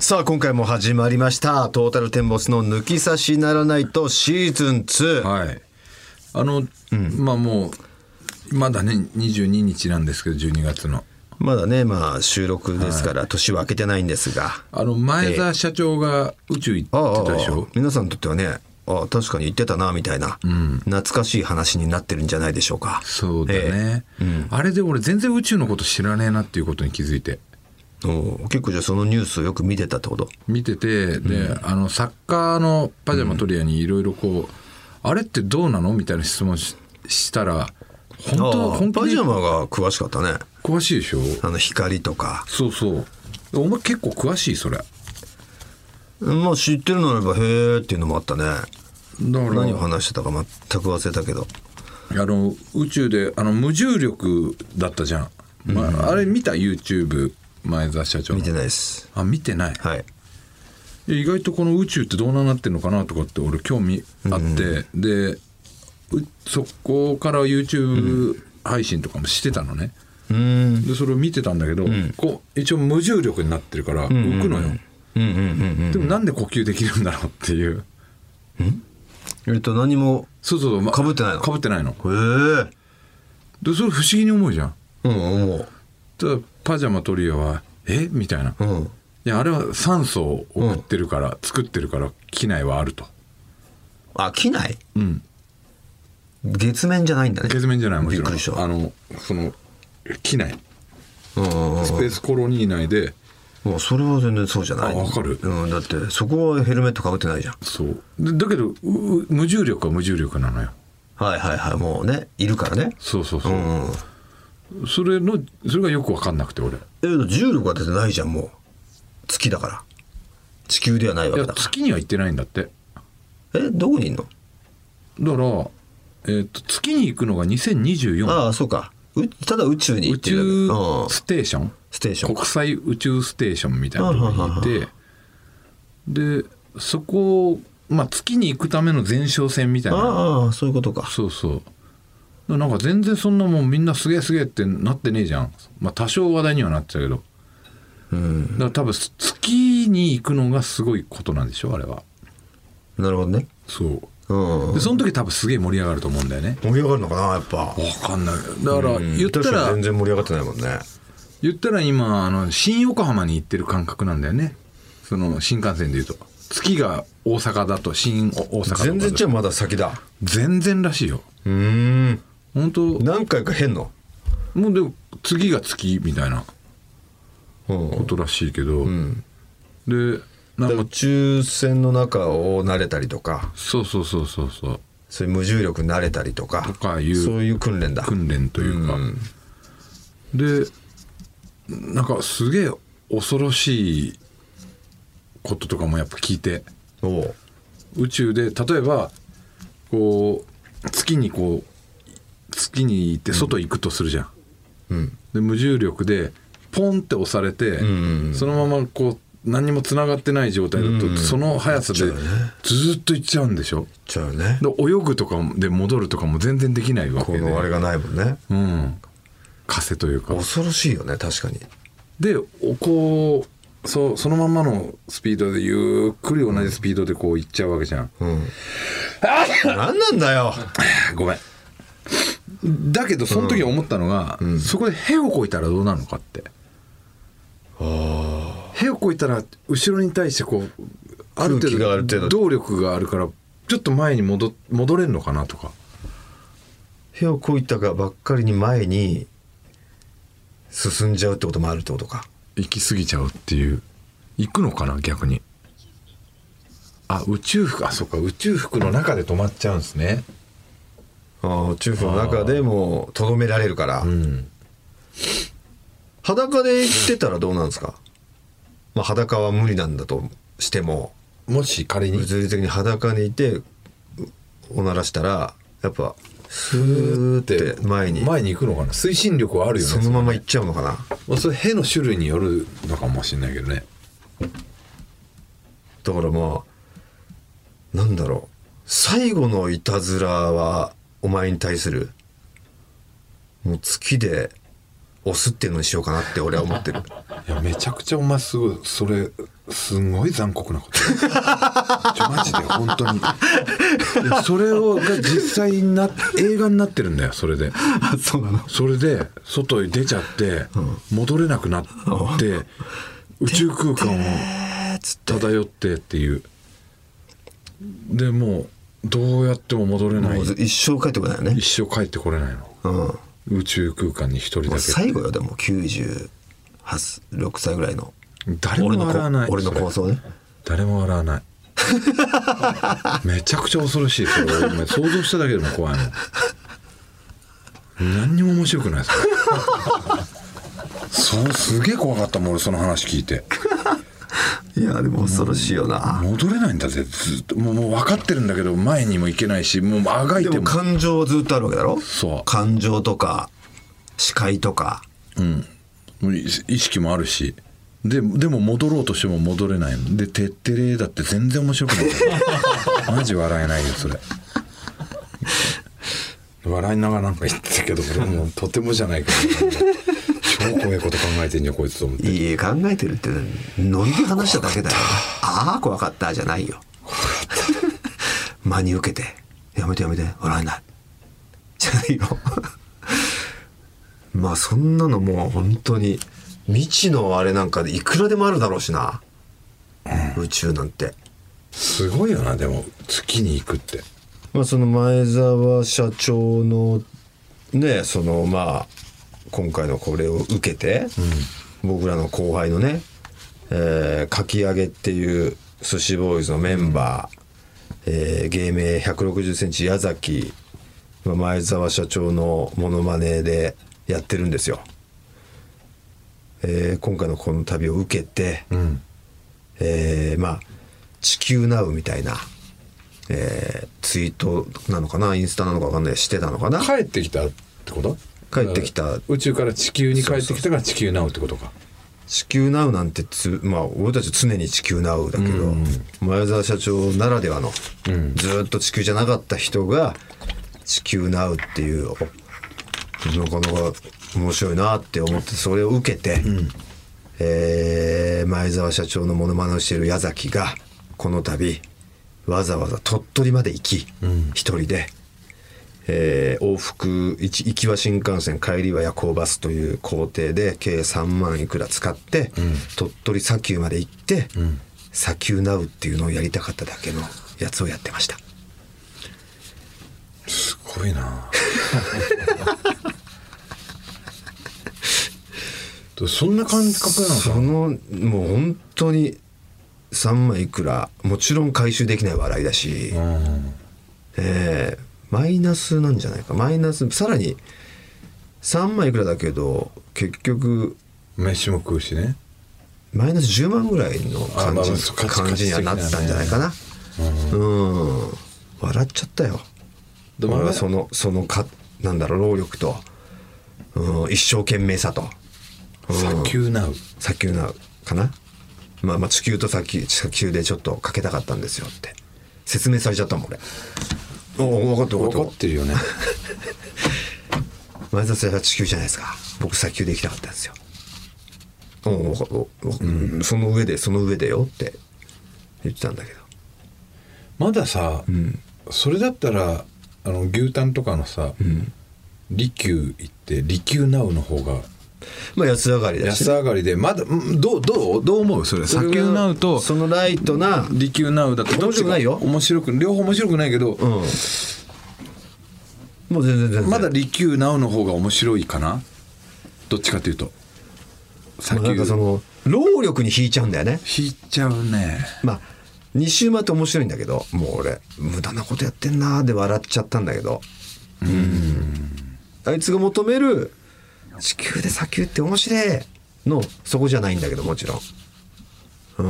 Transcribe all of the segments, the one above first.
さあ今回も始まりました。トータルテンボスの抜き差しならないとシーズン2、はい。あの、まあもう、まだね、22日なんですけど、12月の。まだねまあ収録ですから年は明けてないんですが、あの、前澤社長が宇宙行ああってたでしょ？皆さんにとってはねあ確かに言ってたなみたいな、懐かしい話になってるんじゃないでしょうか。そうだね、あれで俺全然宇宙のこと知らねえなっていうことに気づいて。お結構じゃあそのニュースをよく見てたってこと？見てて、で、あの、サッカーのパジャマトリアにいろいろこう、あれってどうなの？みたいな質問ししたら、本当ああ本気で？パジャマが詳しかったね。詳しいでしょ？あの光とか。そうそう。お前結構詳しいそれ。まあ知ってるのならばへーっていうのもあったね。ら、何を話してたか全く忘れたけど。あの宇宙であの無重力だったじゃん、まああれ見た？YouTube 前澤社長の。見てないです。あ見てない、はい。意外とこの宇宙ってどうなってんのかなとかって俺興味あって、でうそこから YouTube 配信とかもしてたのね、うん。でそれを見てたんだけど、こう一応無重力になってるから浮くのよ、うんうんうんうんでもなんで呼吸できるんだろうっていう。えっと何もそうそうま被ってないの？かぶってないの。へえ。でそれ不思議に思うじゃん。うん思う。ただパジャマトリアは「え？みたいな「うん。いやあれは酸素を送ってるから、作ってるから機内はあると。あ機内？うん。月面じゃないんだね。月面じゃないもちろん。あのその機内。うんうんうん。スペースコロニー内で。もうそれは全然そうじゃない。あわかる。うん、だってそこはヘルメットかぶってないじゃん。そう。でだけどうう無重力は無重力なのよ。はいはいはい。もうねいるからね。そうそうそう。う、んうんそれのそれがよく分かんなくて俺。いえ重力はだってないじゃんもう。月だから。地球ではないわけやだから。月には行ってないんだって。えどこにいんの？だから、えー、と月に行くのが2024ああそうか。うただ宇宙に行宇ってるだけ。宙うんステーション？ステーション。国際宇宙ステーションみたいなところにいてでそこを、まあ、月に行くための前哨戦みたいな。ああそういうことか。そうそうなんか全然そんなもんみんなすげえすげえってなってねえじゃん。まあ多少話題にはなってたけど。うん。だから多分月に行くのがすごいことなんでしょあれは。なるほどね。そう。うん。でその時多分すげえ盛り上がると思うんだよね。盛り上がるのかなやっぱ。わかんない。だから言ったらに全ら然盛り上がってないもんね。言ったら今あの新横浜に行ってる感覚なんだよね。その新幹線でいうと。月が大阪だと新大阪全然じゃあまだ先だ。全然らしいよ。うーん本当。何回か変の？もうでも次が月みたいなうん。ことらしいけど、でなんか。宇宙船の中を慣れたりとか。そうそうそうそうそう。そういう無重力に慣れたりとか。とかいうそういう訓練だ。訓練というか、うん。でなんかすげえ恐ろしいこととかもやっぱ聞いて。宇宙で例えばこう月にこう月に行って外行くとするじゃん、うん。で無重力でポンって押されて、んそのままこう何にもつながってない状態だと、その速さでず行っと行っちゃうんでしょ。じゃあね。で泳ぐとかで戻るとかも全然できないわけで。このあれがないもんね。うん。風というか。恐ろしいよね確かに。でおこうそそのまんまのスピードでゆっくり同じスピードでこう行っちゃうわけじゃん、うん。何なんだよ。ごめんだけどその時思ったのが、そこで屁をこいたらどうなるのかって。屁をこいたら後ろに対してこうある空気がある程度。程度動力があるからちょっと前に戻戻れるのかなとか。屁をこいたがばっかりに前に進んじゃうってこともあるってことか。行き過ぎちゃうっていう。行くのかな逆に。あ宇宙服。あそっか。宇宙服の中で止まっちゃうんですねああ宇宙服の中でもうとどめられるから、うん。裸で行ってたらどうなんですか？まあ裸は無理なんだとしても。もし仮に。物理的に裸にいてうおならしたらやっぱスーって前に。前に行くのかな？推進力はあるよねそのまま行っちゃうのかな？まあ、それ屁の種類によるのかもしれないけどね。だからまあなんだろう。最後のいたずらはお前に対するもう月で押すっていうのにしようかなって俺は思ってる。いやめちゃくちゃお前すごいそれすんごい残酷なこと。ちょマジで本当に。それをが実際にな映画になってるんだよそれで。あそうなの？それで外に出ちゃって戻れなくなって宇宙空間を漂ってっていう。でもうどうやっても戻れない。もう一生帰ってこないよね。一生帰ってこれないの。うん。宇宙空間に一人だけ。最後よでも96歳ぐらいの。誰も笑わない。俺の構想ね。誰も笑わない。めちゃくちゃ恐ろしいそれ。お前想像しただけでも怖いもん。何にも面白くないそれ そうすげえ怖かったもん俺その話聞いていやでも恐ろしいよな、戻れないんだぜ。ずっと。もうもう分かってるんだけど前にも行けないしもうあがいでも。ても感情はずっとあるわけだろ？そう。感情とか視界とか。うん。意意識もあるし。ででも戻ろうとしても戻れないの。で「てってれ」だって全然面白くない。マジ笑えないよそれ。笑いながらなんか言ってたけど俺もうとてもじゃないけど超怖いこと考えてんじゃんこいつと思って。いい考えてるってノリで話しただけだよ。ああ怖かったじゃないよ。真に受けて。やめてやめて笑えない。じゃないよ。まあそんなのもう本当に未知のあれなんかでいくらでもあるだろうしな、宇宙なんて。すごいよなでも月に行くって。まあその前澤社長のねそのまあ今回のこれを受けて、僕らの後輩のね、えー、かき揚げっていう寿司ボーイズのメンバー、えー芸名1 6 0ンチ矢崎まあ前澤社長のモノマネでやってるんですよ。えー今回のこの旅を受けて、うん。えーまあ「地球ナウ」みたいな、えーツイートなのかなインスタなのか分かんないしてたのかな。帰ってきたってこと？帰ってきた。宇宙から地球に帰ってきたから地球なうってことか。地球ナウなんてつまあ俺たち常に地球ナウだけど、前澤社長ならではの、ん。ずーっと地球じゃなかった人が地球ナウっていうおなかなか面白いなって思ってそれを受けて、えー前澤社長のモノマネをしている矢崎がこの度わざわざ鳥取まで行き、一人で。えー往復一行きは新幹線帰りは夜行バスという工程で計3万いくら使って、鳥取砂丘まで行って、砂丘ナウっていうのをやりたかっただけのやつをやってました。すごいな。そんな感覚なのか？そのもう本当に3万いくらもちろん回収できない笑いだし、うん。えーマイナスなんじゃないか。マイナスさらに3万いくらだけど結局飯も食うしね。マイナス10万ぐらいの感じ,、感じにはなったんじゃないかな。うん。笑っちゃったよ。でも俺はそのそのかなんだろう労力と、うん、一生懸命さと。砂丘なう。砂丘なかな。まあまあ地球と砂丘砂丘でちょっとかけたかったんですよって。説明されちゃったもん俺分かってる分分かかっってるよね。前田さんは地球じゃないですか。僕砂丘で行きたかったんですよ。おおわかおおその上でその上でよって言ってたんだけど。まださ、それだったらあの牛タンとかのさ、利休行って利休ナウの方がまあ安上がりだし安上がりでまだうんどうどう？どう思う？それ。砂丘ナウとそのライトな利休ナウだとどっちが面白くないよ。面白く両方面白くないけど、うんもう全然全然。まだ利休ナウの方が面白いかな？どっちかというと。砂丘まあなんかその労力に引いちゃうんだよね。引いちゃうね。まあ2周回って面白いんだけどもう俺無駄なことやってんなーで笑っちゃったんだけど。うん。あいつが求める地球で砂丘って面白い。のそこじゃないんだけどもちろん。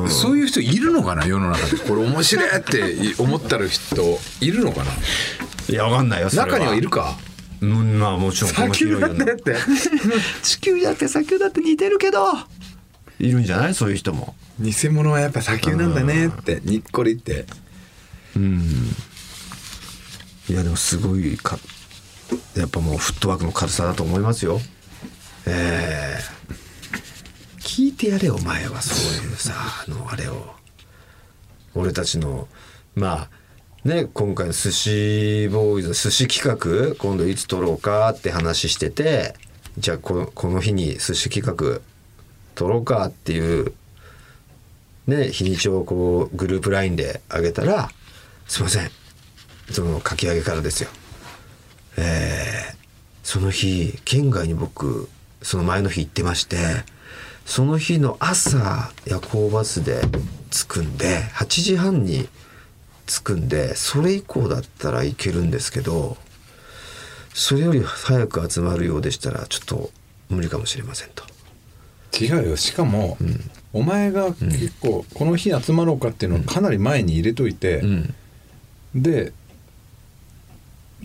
そういう人いるのかな世の中でこれ面白いって思ったる人。いるのかな？いやわかんないよ中にはいるか？うんまあもちろん。この広い世のて地球だって砂丘だって似てるけど。いるんじゃない？そういう人も。偽物はやっぱ砂丘なんだねって。にっこりって。いやでもすごいかやっぱもうフットワークの軽さだと思いますよええ聞いてやれお前は。そういうさあのあれを。俺たちのまあね今回の寿司ボーイズの寿司企画今度いつ撮ろうかって話しててじゃあこのこの日に寿司企画撮ろうかっていうね日にちをこうグループ LINE で上げたらすいません。その書き上げからですよえーその日県外に僕その前の日行ってましてその日の朝夜行バスで着くんで8時半に着くんでそれ以降だったらいけるんですけどそれより早く集まるようでしたらちょっと無理かもしれませんと。違うよ。しかも、お前が結構この日集まろうかっていうのをかなり前に入れといて、うん。で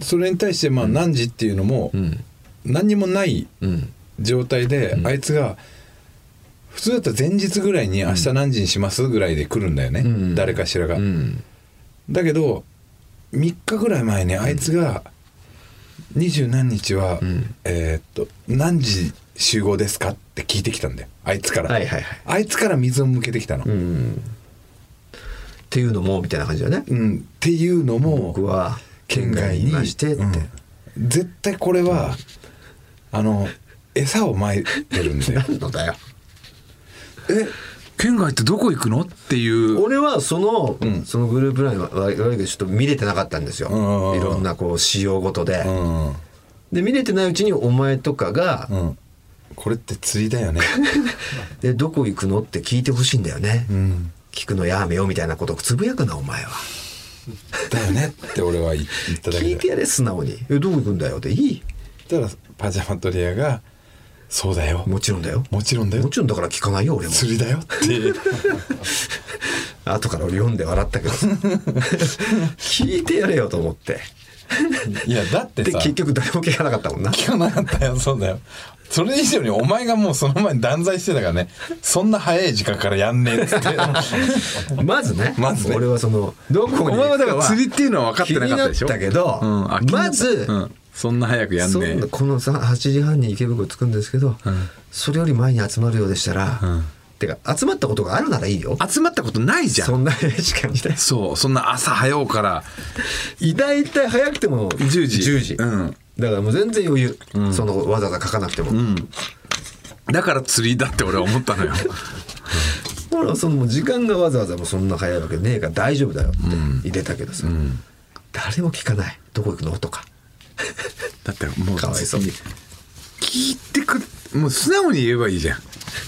それに対してまあ何時っていうのもうん。何にもないうん状態で、あいつが普通だったら前日ぐらいに明日何時にしますぐらいで来るんだよね、うん。誰かしらが、うん。だけど3日ぐらい前にあいつが二十何日は、ん。えーっと何時集合ですかって聞いてきたんだよ。あいつから、はいはいはい。あいつから水を向けてきたの、うんっていうのもみたいな感じだね。うん。っていうのも僕は県外に。い県外にましてって。うん。絶対これは、あの餌をまいてるんだよ何のだよ。え県外ってどこ行くの？っていう俺はその、んそのグループラインは悪いけどちょっと見れてなかったんですよ。うんいろんなこう仕様ごとで。うんで見れてないうちにお前とかが、うんこれって釣りだよね でどこ行くのって聞いてほしいんだよね。うん聞くのやめよみたいなことをつぶやくなお前は。だよねって俺は言言っただけで聞いてやれ素直に。えどこ行くんだよっていい。たらパジャマトリアが「そうだよ。もちろんだよ。もちろんだよ。もちろんだから聞かないよ俺も。釣りだよ」って。後から俺読んで笑ったけど。さ聞いてやれよと思って。いやだってさ。で結局誰も聞かなかったもんな。聞かなかったよ。そうだよ。それ以上にお前がもうその前に断罪してたからね。そんな早い時間からやんねえっつって。まずね、まずね。俺はそのどこにお前はだから釣りっていうのは分かってなかったでしょ。気になったけど、うん。まず、うんそんな早くやんそね。んなこのさ8時半に池袋着くんですけど、それより前に集まるようでしたら、うん。てか集まったことがあるならいいよ。え集まったことないじゃん。そんな早い時間にねそうそんな朝早うから。大体早くても10時。10時、うん。だからもう全然余裕、そのわざわざ書かなくても、うん。だから釣りだって俺は思ったのよ。ほらその時間がわざわざもうそんな早いわけねえから大丈夫だよって入れたけどさ、誰も聞かない。どこ行くの？とか だってもうかわいそう。聞いてくもう素直に言えばいいじゃん。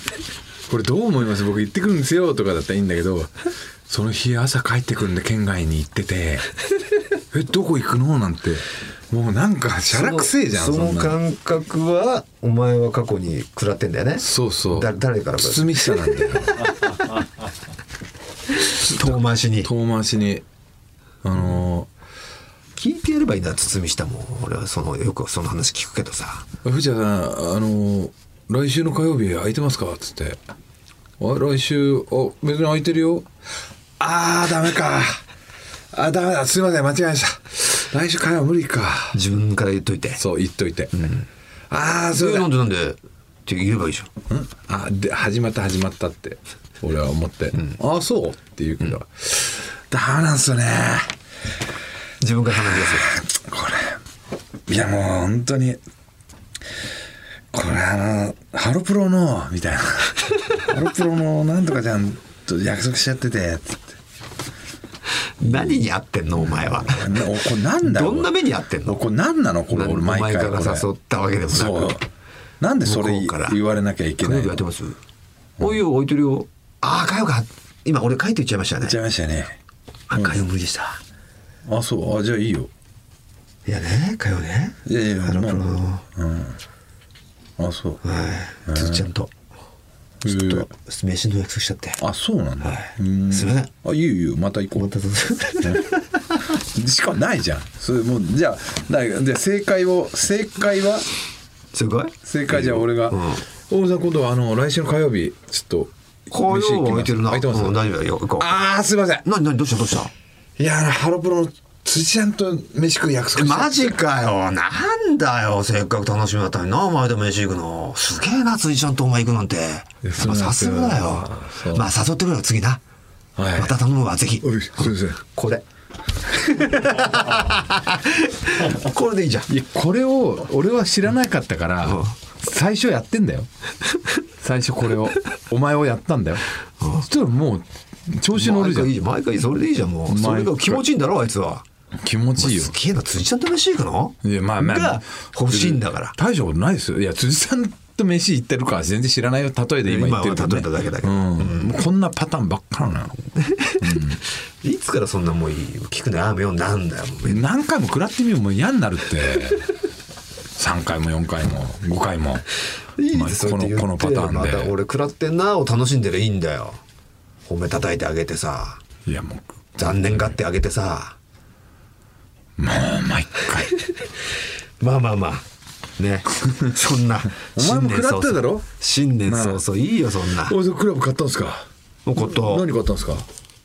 これどう思います？僕行ってくるんですよとかだったらいいんだけどその日朝帰ってくるんで県外に行ってて えどこ行くの？なんて。もうなんかしゃらくせえじゃんその感覚はお前は過去に食らってんだよね。そうそう。だ誰から？包み下なんだよ。遠回しに。遠回しに。あの聞いてやればいいんだ堤下も。俺はそのよくその話聞くけどさ。ー藤田さんあの来週の火曜日空いてますか?」っつって「あ来週あ別に空いてるよ」「あーダメか。あダメだ。すいません間違えました。来週火曜無理か。自分から言っといて」そう言っといて「ああすいませんえなんでなんで？って言えばいいじゃん。うん？あで始まった始まったって。俺は思って「ああそう?」って言うけど、ダメなんすよね自分から話し出すこれ。いやもう本当にこれあのハロプロのみたいな。ハロプロのなんとかちゃんと約束しちゃってて。つって何に合ってんのお前は。これなんだよどんな目に遭ってんの？これ何なの？これ俺毎回から誘ったわけでもなく。そう。なんでそれ言われなきゃいけないの？日やってます？おいよ置いてるよああ火曜か。今俺書いて言っちゃいましたね。言っちゃいましたね。あ火曜無理でしたあそう。あじゃあいいよ。いやね火曜ね。いやいやハロプロの。まあそう。はい。つっちゃんと。ちょっと飯の約束しちゃって。あそうなんだ、すいません。あいいよいいよ。また行こう。またどうぞ。しかもないじゃん。それもうじゃあ正解を正解は？すごい正解じゃあ俺が。うん「大野さん今度はあの来週の火曜日ちょっと火曜は空いてるな。空いてます？うん大丈夫だよ。ああすいません。何何どうした？どうした？いやハロプロの辻ちゃんと飯食う約束マジかよ。なんだよ。せっかく楽しみだったのにな。お前と飯行くの。すげえな辻ちゃんとお前行くなんて。さですがだよ。まあ誘ってくれよ。次な、はい。また頼むわぜひ。これ。これでいいじゃん。いやこれを俺は知らなかったから、最初やってんだよ。最初これを。お前をやったんだよ、そしたらもう調子乗るじゃん。毎回いいじゃん。毎回それでいいじゃんもう。それが気持ちいいんだろあいつは。気持ちいいよ。すげえな辻ちゃんと飯行くの？いやまあまあ。が欲しいんだから。大したことないですよ。いや辻さんと飯行ってるかは全然知らないよ。例えで今言ってるね、今は例えただけだけど。うん。こんなパターンばっかなのよ。いつからそんなもういい聞くのやめようなんだよ何回も食らってみようもう嫌になるって。3回も4回も5回も。まあいいですこのこのパターンで。俺食らってんなを楽しんでるいいんだよ褒め叩いてあげてさ。いやもう。残念がってあげてさ。もう毎回。まあまあまあ。ね。そんなお前も食らっただろ？新年早々。いいよそんな。おいクラブ買ったんですか？もうこと何買ったんですか？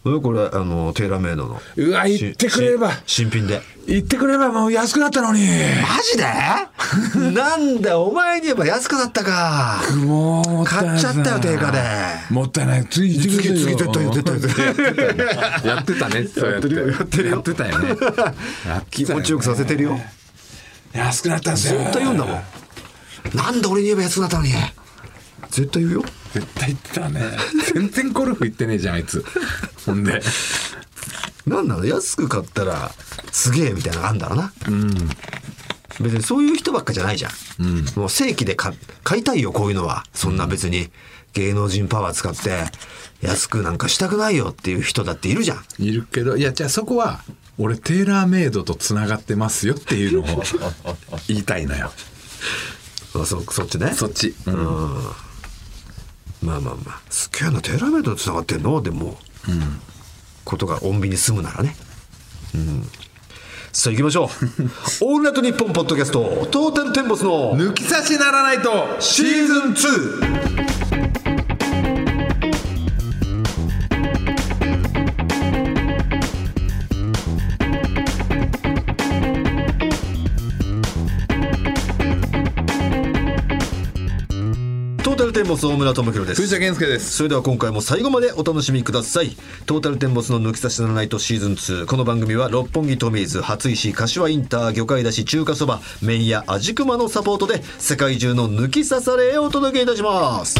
これあのテーラーメイドの。うわ言ってくれれば。し新品で。言ってくれればもう安くなったのに。マジで？なんだお前に言えば安くなったか。もうもったいない買っちゃったよ定価で。もったいない。次行ってくださいよ次次絶対絶対絶対やってたね。やって。るよ。やってたよね。やってたよね。気持ちよくさせてるよ。安くなったんですよ。絶対言うんだもん。なんで俺に言えば安くなったのに絶対言うよ。絶対言ってたね。全然ゴルフ行ってねえじゃんあいつ。ほんで。なんなの？安く買ったらすげえみたいなのがあるんだろうな、別にそういう人ばっかじゃないじゃん、もう正規で買買いたいよこういうのは。そんな別に。芸能人パワー使って安くなんかしたくないよっていう人だっているじゃん。いるけどいやじゃあそこは俺テーラーメイドとつながってますよっていうのを言いたいのよ。あそそっちね。そっち、うんまあまあまあ。すげえなテーラーメイドとつながってんの？でも、ことが穏便に済むならね。うん。さあ行きましょう「オールナイトニッポン」ポッドキャストトータルテンボスの抜き差しならないとシーズン 2! タルテンボス大村智弘です。藤田健介です。それでは今回も最後までお楽しみください。トータルテンボスの抜き差しならないとシーズン2この番組は六本木トミーズ初石柏インター魚介だし中華そば麺屋味熊のサポートで世界中の抜き差されをお届けいたします。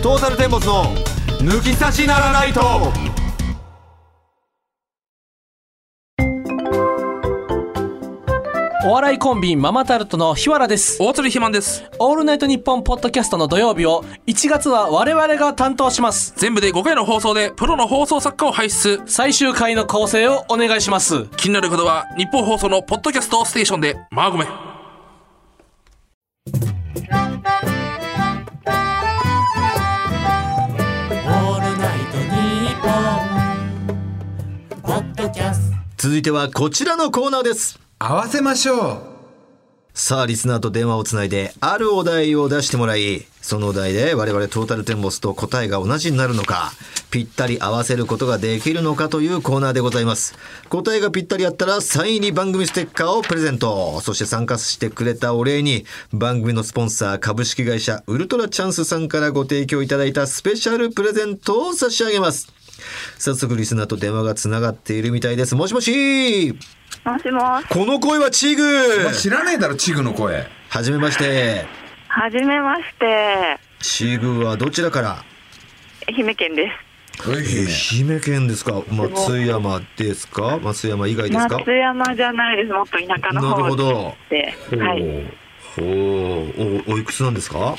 トータルテンボスの抜き差しならないとお笑いコンビママタルトの日原です。大鶴ひまんです。オールナイトニッポンポッドキャストの土曜日を1月は我々が担当します。全部で5回の放送でプロの放送作家を輩出。最終回の構成をお願いします。気になる方は日本放送のポッドキャストステーションで、まあごめん。オールナイトニッポン」ポッドキャスト続いてはこちらのコーナーです合わせましょう。さあリスナーと電話をつないであるお題を出してもらいそのお題で我々トータルテンボスと答えが同じになるのかぴったり合わせることができるのかというコーナーでございます。答えがぴったりあったらサイン入り番組ステッカーをプレゼント。そして参加してくれたお礼に番組のスポンサー株式会社ウルトラチャンスさんからご提供いただいたスペシャルプレゼントを差し上げます。早速リスナーと電話がつながっているみたいです。もしもし。もしもし。この声はチグ。知らねえだろチグの声。はじめまして。はじめまして。チグはどちらから？愛媛県です。愛媛。県ですか？松山ですか？松山以外ですか？松山じゃないです。もっと田舎のなる方ほど。で。はい。おー。おおいくつなんですか？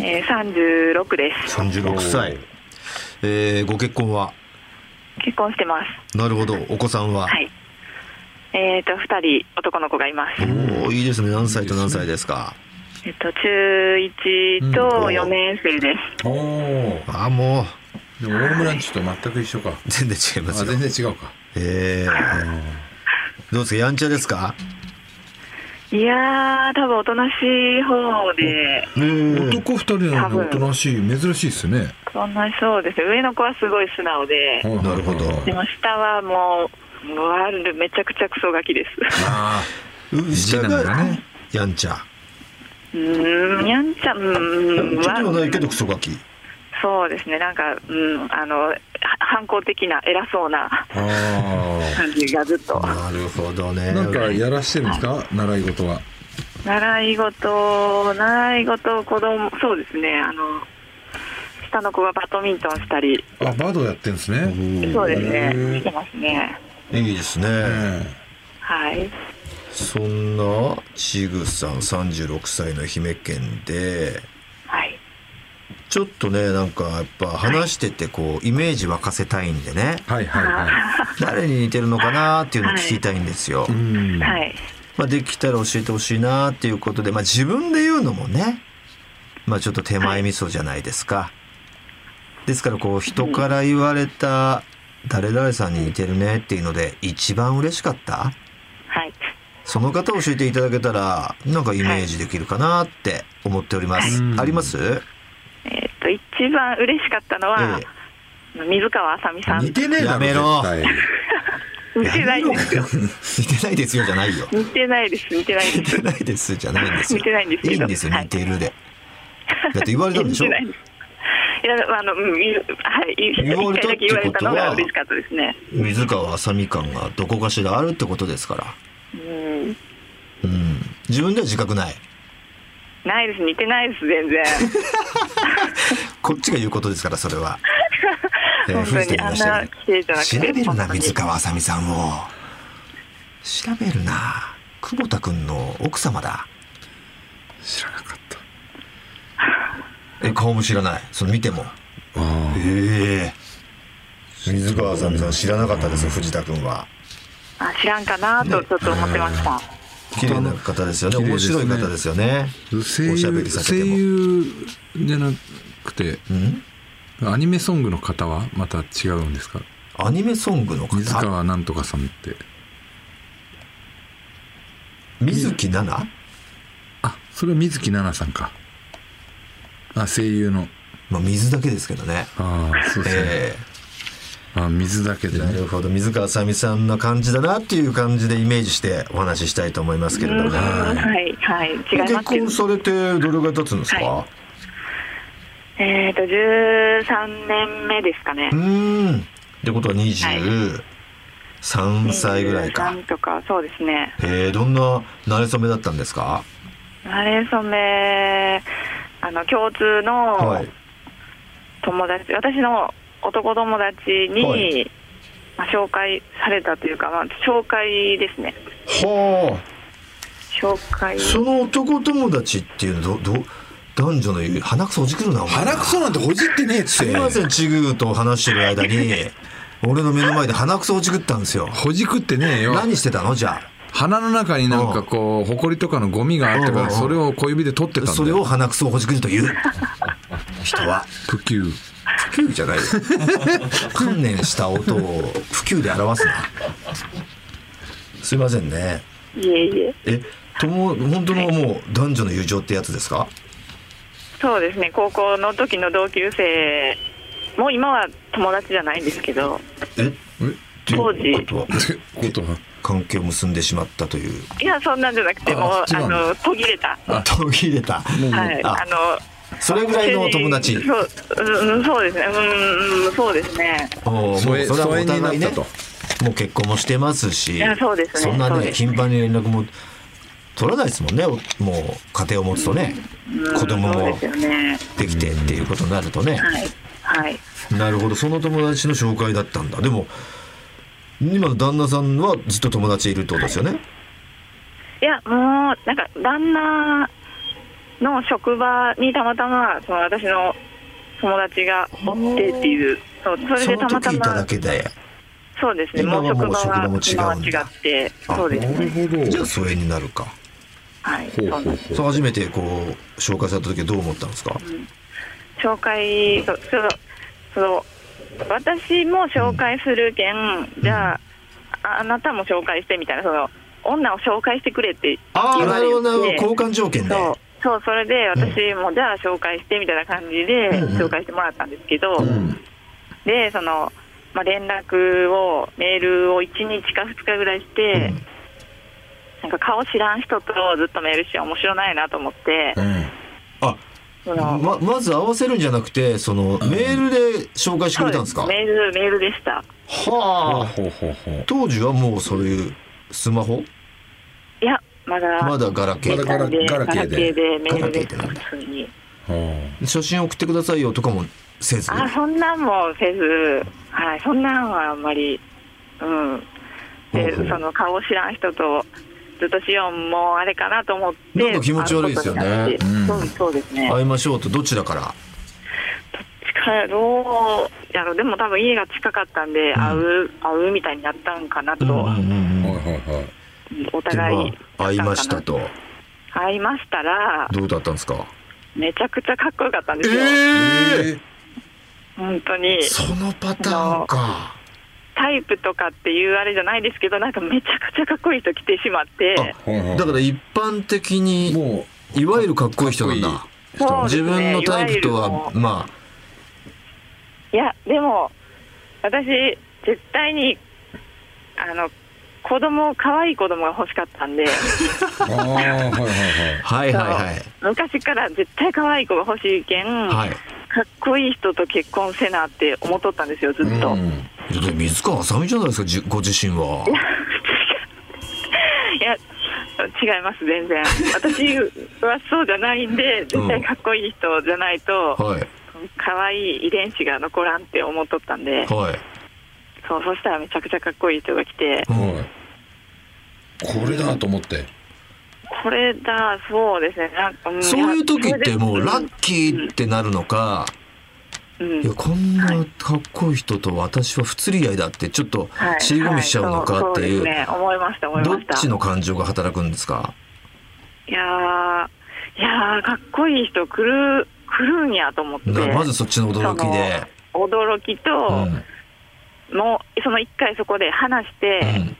えー、36です。36歳えー、ご結婚は？結婚してます。なるほど。お子さんは、はい。えっ、と、二人男の子がいます。おおいいですね。何歳と何歳ですか？えっと、中1と4年生です。おおあもう。でも大村んちと全く一緒か。全然違います全然違うか。えー、どうですか？やんちゃですか？いやー、多分おとなしい方で、男二人なのにおとなしい珍しいっすね。そんなそうですね。上の子はすごい素直で、なるほど。でも下はもう、もう悪いめちゃくちゃクソガキです。あ下なんだがねやんちゃ。うーん、やんちゃ、うーん、ちょっとはないけどわクソガキそうですね。なんか、うん、あの、は反抗的な偉そうなああ感じがずっと。なるほどねなんかやらしてるんですか？習い事は習い事、習い事、子供、そうですね。あの、下の子がバドミントンしたり、あバドやってんですねそうですへね。ーしてますね。いいですね、えはい。そんなちぐさん36歳の愛媛県ではい。ちょっとねなんかやっぱ話しててこうイメージ沸かせたいんでね。えはいはいは誰に似てるのかなっていうのを聞きたいんですよ、いうん。はい。まあ、できたら教えてほしいなっていうことで、まあ、自分で言うのもね、まあ、ちょっと手前味噌じゃないですか。ですからこう人から言われた誰々さんに似てるねっていうので一番嬉しかった？はい。その方を教えていただけたらなんかイメージできるかなって思っております。はい。あります？えっと、一番嬉しかったのは、水川あさみさん。似てねえだろやめろ絶対似てないですよ。似てないですよじゃないよ。似てないです。似てないです似て。ないですじゃないんですよ。似てないんですけどいいんですよはい似てるで。だって言われたんでしょ？似てないですいや、あの、うん言うはい、言われたってことはが嬉しかったですね。水川あさみ感がどこかしらあるってことですから。うん。うん、自分では自覚ないないです。似てないです、全然。こっちが言うことですからそれは、えー、本当にあんな綺麗じゃなくて。調べるな水川あさみさんを。調べるな。久保田君の奥様だ。知らなかった。え顔も知らない。その見ても。あええ水川あさみさん知らなかったですよ藤田君は。あ知らんかなとちょっと思ってました。綺麗な方ですよね。ね白い方ですよね。おしゃべり優声させても。優じゃなくてうん？アニメソングの方はまた違うんですか？アニメソングの方？水川なんとかさんって。水木奈々？あそれは水木奈々さんか。あ声優の。まあ水だけですけどね。ああそうですね、えあ水だけえでね。なるほど。水川あさみさんな感じだなっていう感じでイメージしてお話ししたいと思いますけれども、うんはい、はい、違い。結ますけど婚。されてどれぐらい経つんですか、はえっ、と、13年目ですかね。う。ーん。ってことは23歳ぐらいか、23とか、そうですね。へえどんな馴れ初めだったんですか？なれそめ、あの、共通のはい。友達、私の男友達に、はい。まあ、紹介されたというか、まあ、紹介ですね。は紹介。あ。その男友達っていうのどど男女の鼻くそほじくるなお前。鼻くそなんてほじってねえっつすっていませんチグーと話してる間に 俺の目の前で鼻くそほじくったんですよ。ほじくってねえよ。何してたの？じゃ鼻の中になんかこうほこりとかのゴミがあってからそれを小指で取ってたんだそれを鼻くそほじくるという。人は。プキュー普及じゃないよ。観念した音を普及で表すな。すいませんね。いえいえ。えとも本当のもう男女の友情ってやつですか？そうですね、高校の時の同級生も今は友達じゃないんですけど、え当時ということは？ってことは関係を結んでしまったといういや、そんなんじゃなくて、あもう、あの、途切れた。途切れたはい、ああの、それぐらいの友達。そう、うん、そうですね、うん、うんそうですね。おーもうそ疎遠れはお互いねったと。もう結婚もしてますしそうですね。そんなね頻繁に連絡も取らないですもんね。おもう家庭を持つとね。うん子供もそうできてっていうことになるとね。はい。はい。なるほど。その友達の紹介だったんだ。でも今の旦那さんはずっと友達いるってことですよね。いや、もう、なんか、旦那の職場にたまたま、その私の友達がおってっていう、そう、それでたまた時いただま、けで。そうですね、今はもうもう職場は職場も違うんだ。今は違って、あそうですね。ほど。じゃあ疎遠になるか。はい。ほうほうほう。そう初めてこう紹介された時はどう思ったんですか？紹介、そう、そう、そう私も紹介するけん、じゃあ、ああなたも紹介してみたいな、その、女を紹介してくれってああ言われて。なるほどなるほど。交換条件で。そうそうそれで私もじゃあ紹介してみたいな感じで紹介してもらったんですけど、うん。でその、まあ、連絡をメールを1日か2日ぐらいして、うん。なんか顔知らん人とずっとメールして面白ないなと思って、うん。あままず合わせるんじゃなくてそのメールで紹介してくれたんですか？メールメールでした。はあ。当時はもうそういうスマホ？いやまだまだガラケー。ガラで。ガラケーででメールで普通に。ほ写真送ってくださいよとかもせず。あそんなんもせずはいそんなんはあんまりうん。でほうほう。その顔知らん人とずっとしようもあれかなと思ってなんか気持ち悪いですよね。会うん。そうそうですね。会いましょうとどちらから？近いどうやろう。でも多分家が近かったんで、会う会うみたいになったんかなと、うはいはいはいおで互いまあ会いましたと。会いましたらどうだったんですか？めちゃくちゃかっこよかったんですよ、え本当に。そのパターンか。タイプとかっていうあれじゃないですけどなんかめちゃくちゃかっこいい人来てしまって。だから一般的にもいわゆるかっこいい人なんだ。自分のタイプとはまいやでも私絶対にあの子供可愛い子供が欲しかったんで。はいはいはい。あはいはいはい。昔から絶対可愛い子が欲しいけん、はい。かっこいい人と結婚せなって思っとったんですよずっと、うん。水川あさみじゃないですかじご自身は。いや違います全然。私はそうじゃないんで絶対かっこいい人じゃないとはい。可愛い遺伝子が残らんって思っとったんで。はいそうそしたらめちゃくちゃかっこいい人が来て。はい。これだと思って。これだそうですね。なんかん。そういう時ってもうラッいキーってなるのか。やうん。いやこんなかっこいい人と私は不釣り合いだってちょっとはい。尻込みしちゃうのかっていう。はそそうですね。思いました思いどっました。ちの感情が働くんですか？いやーいやーかっこいい人来る来るんやと思って。まずそっちの驚きで。驚きと、うんもうその一回そこで話して、うん。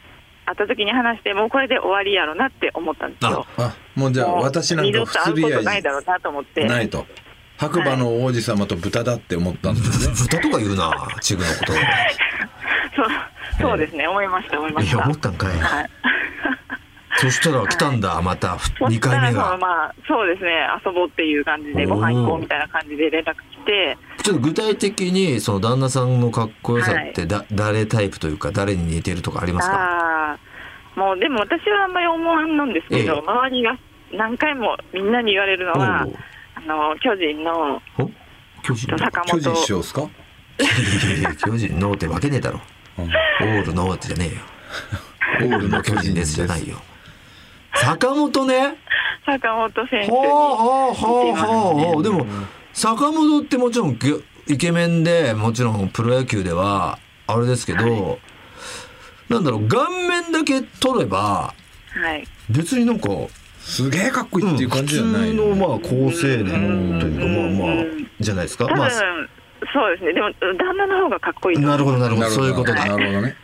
会った時に話してもうこれで終わりやろなって思ったんですよ。あもうじゃあ私なんか二度と会うこと不釣り合ないだろうなと思って。いないと。白馬の王子様と豚だって思ったんですね。豚とか言うなチグのこと。そうそうですね。思いました思いまいやした。思ったんかい。はい。そしたら来たんだまた2そしたら回目がまあそうですね。遊ぼうっていう感じでご飯行こうみたいな感じで連絡来て。ちょっと具体的にその旦那さんのかっこよさってだ、誰タイプというか誰に似てるとかありますか？ああもうでも私はあんまり思わんのんですけど、ええ。周りが何回もみんなに言われるのはあの巨人のお？巨人坂巨人本師匠ですか？巨人ノーってわけねえだろ。うん。オールノーってじゃねえよ。オールの巨人ですじゃないよ。坂本ね？坂本選手にほうほうほう似てますほうほうでも坂本ってもちろんげイケメンでもちろんプロ野球ではあれですけど、なんだろう顔面だけ取ればはい。別になんか、すげえかっこいいっていう感じじゃ普ない通のまあ好青年というかうん。まあまあじゃないですか？多分、まあそうですね。でも旦那の方がかっこいいと思なるほどなるほど。なるほどそういうことだ。なるほどね。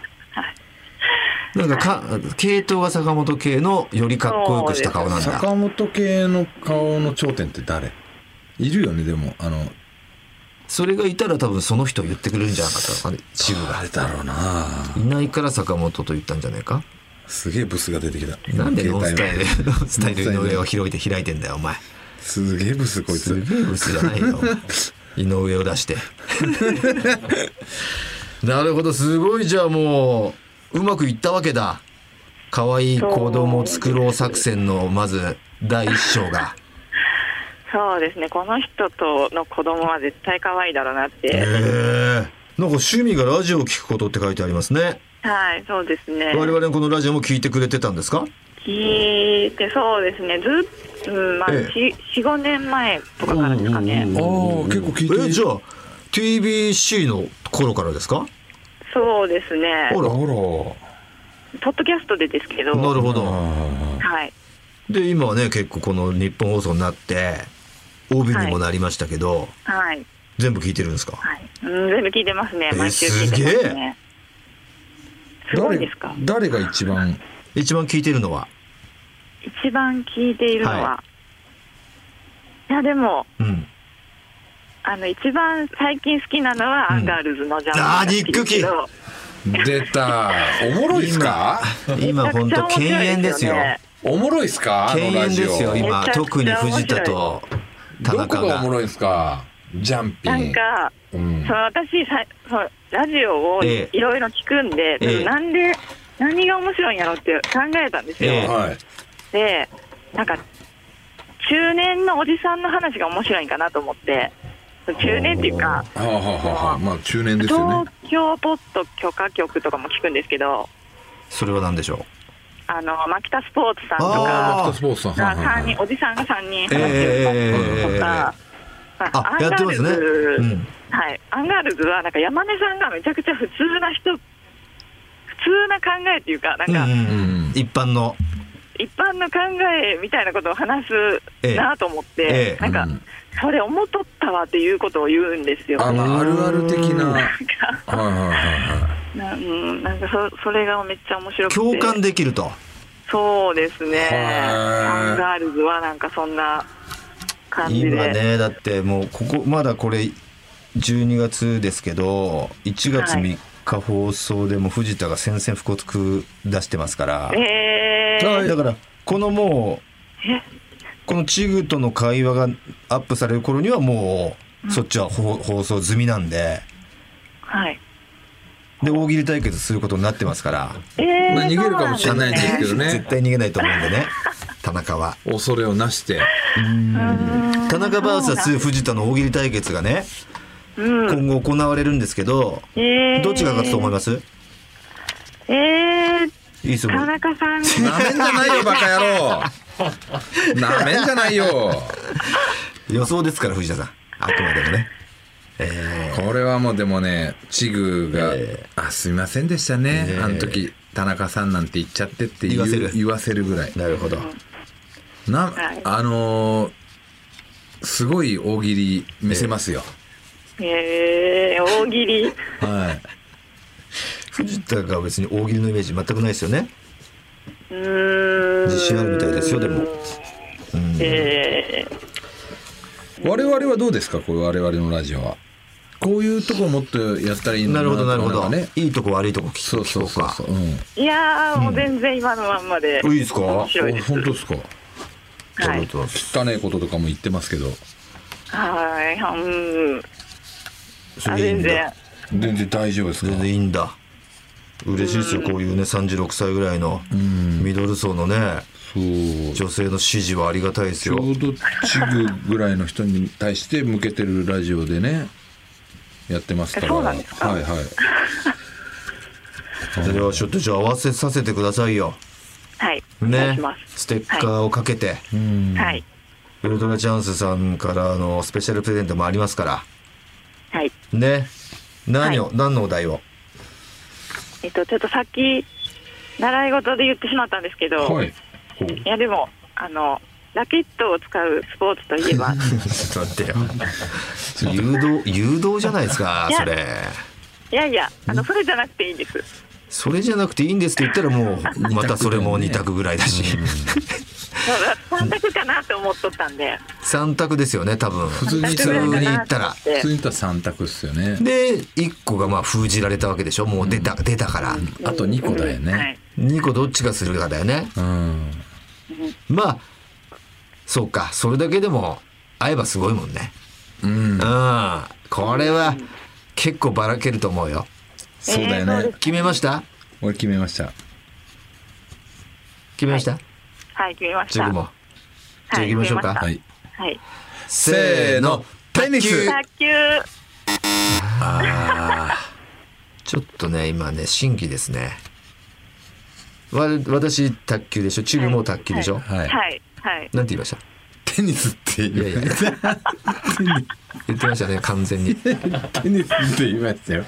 なんかか系統が坂本系のよりかっこよくした顔なんだ。坂本系の顔の頂点って誰？いるよねでも。あのそれがいたら多分その人を言ってくれるんじゃなかったのかねチームが誰だろうな。いないから坂本と言ったんじゃないか？すげえブスが出てきた。なんでノンスタイル ノンスタイルの上を広いて開いてんだよお前。すげえブスこいすつげえブスじゃないよ 井上を出して。なるほどすごい。じゃあもううまくいったわけだ。可愛い子供を作ろう作戦のまず第一章がそうですね。この人との子供は絶対可愛いだろうなっへて、えなんか趣味がラジオを聞くことって書いてありますね。はいそうですね。我々のこのラジオも聞いてくれてたんですか？聞いてそうですね。ずっと、うんまあ、ええ。45年前とかからですかね。ああ結構聞いてえじゃあ TBC の頃からですか？そうですね。あら。あらポッドキャストでですけど。なるほど。あはい。で今はね結構このニッポン放送になって帯にもなりましたけど、はい。全部聞いてるんですか？はい、うん、全部聞いてますね。え毎週聞いてますすげねすごいですか？誰誰が一番？一番聞いてるのは？一番聞いているのは、、はい。やでもうん。あの一番最近好きなのは、うん。アンガールズのジャンプあーが好きですけど出た。おもろいっすか？今本当敬遠ですよ。めおもろいっすか？あ敬遠ですよ。今特に藤田と田ど中が。こがおもろいんすか？ジャンピンなんか、うん。その私さそのラジオをええ。いろいろ聞くんで、ええ。なんで何が面白いんやろって考えたんですよ、ええ。はい。でなんか中年のおじさんの話が面白いんかなと思って。中年っていうかはあはあまあ中年ですよ東ね京ポット許可局とかも聞くんですけど。それは何でしょあのマキタスポーツさんとあかマキタスポーツさん。はいはいがはい三人おじさんが3人話してええるとか、あやってますね。アンガールズうん。はい、アンガールズはなんか山根さんがめちゃくちゃ普通な人普通な考えっていうかなんかうんうんうん。一般の。一般の考えみたいなことを話ええ。すなと思って、ええ。なんかうん。それ思っとったわっていうことを言うんですよ。あのあるある的な。はいなんか。はいはいはいなうんなんかそそれがめっちゃ面白くて。共感できると。そうですね。はアンガールズはなんかそんな感じで。今ねだってもうここまだこれ12月ですけど1月3日放送でも藤田が宣戦布告出してますから、えー。だからこのもうえ？このチグとの会話がアップされる頃にはもうそっちは放放送済みなんで。はいで大喜利対決することになってますから。えーまあ逃げるかもしれないんですけどね。絶対逃げないと思うんでね。田中は。恐れをなして。田中 VS 藤田の大喜利対決がねうん。今後行われるんですけどえー。どっちが勝つと思います？えー、いい田中さん。なめんじゃないよバカ野郎。なめんじゃないよ。予想ですから藤田さん。あくまでもね。えこれはもうでもねチグがえ「あすいませんでしたね。ええ。あの時田中さんなんて言っちゃって」って言わせる。言わせるぐらい。ーなるほど。な、はい。あのーすごい大喜利見せますよ、えー、大喜利。はい。藤田が別に大喜利のイメージ全くないですよね。うーん。自信あるみたいですよでも。うん。えー、我々はどうですか？こういう我々のラジオはこういうとこもっとやったらいいのなるほどなるほど。とかね。いいとこ悪いとこ聞そうそうそう。そう、うん、いやーもう全然今のまんまで、いいですか？面白いです。本当ですか？はい。汚いこととかも言ってますけどはいうんあ全然。だ。全然大丈夫ですか？全然いいんだ。嬉しいですよ。こういうね36歳ぐらいのミドル層のねそう。女性の支持はありがたいですよ。ちょうどチグぐらいの人に対して向けてるラジオでねやってますからえそうなんですか？はいはい。それはちょっとじゃあ合わせさせてくださいよ。はい。ね。ステッカーをかけて、はい。ウルトラチャンスさんからのスペシャルプレゼントもありますから。はい。ね。何を、何のお題を？えっとちょっとさっき習い事で言ってしまったんですけど、はい。いやでもあのラケットを使うスポーツといえば。ちょっと待ってよ。誘導誘導じゃないですかそれ。いやいやあのそれじゃなくていいんです。それじゃなくていいんですって言ったらもうまたそれも2択ぐらいだし。そう3択かなって思っとったんで。3択ですよね多分。普通に普通に言ったら普通に言ったら3択っすよね。で1個がまあ封じられたわけでしょ。もう出た、出たから。あと2個だよね、はい。2個どっちがするかだよね。うん。まあそうか。それだけでも会えばすごいもんね。うん。うん。これは結構ばらけると思うよ。そうだよね。決めました？俺決めました。決めました、はい。決めました。も。じゃあ行きましょうか、はいはい。はい。せーのテニス。卓球。ちょっとね今ね審議ですね。わ私卓球でしょ？チグも卓球でしょ、はい、はい。はいなんて言いました？テニスっていやいや。言ってましたね完全に。テニスって言いましたよ。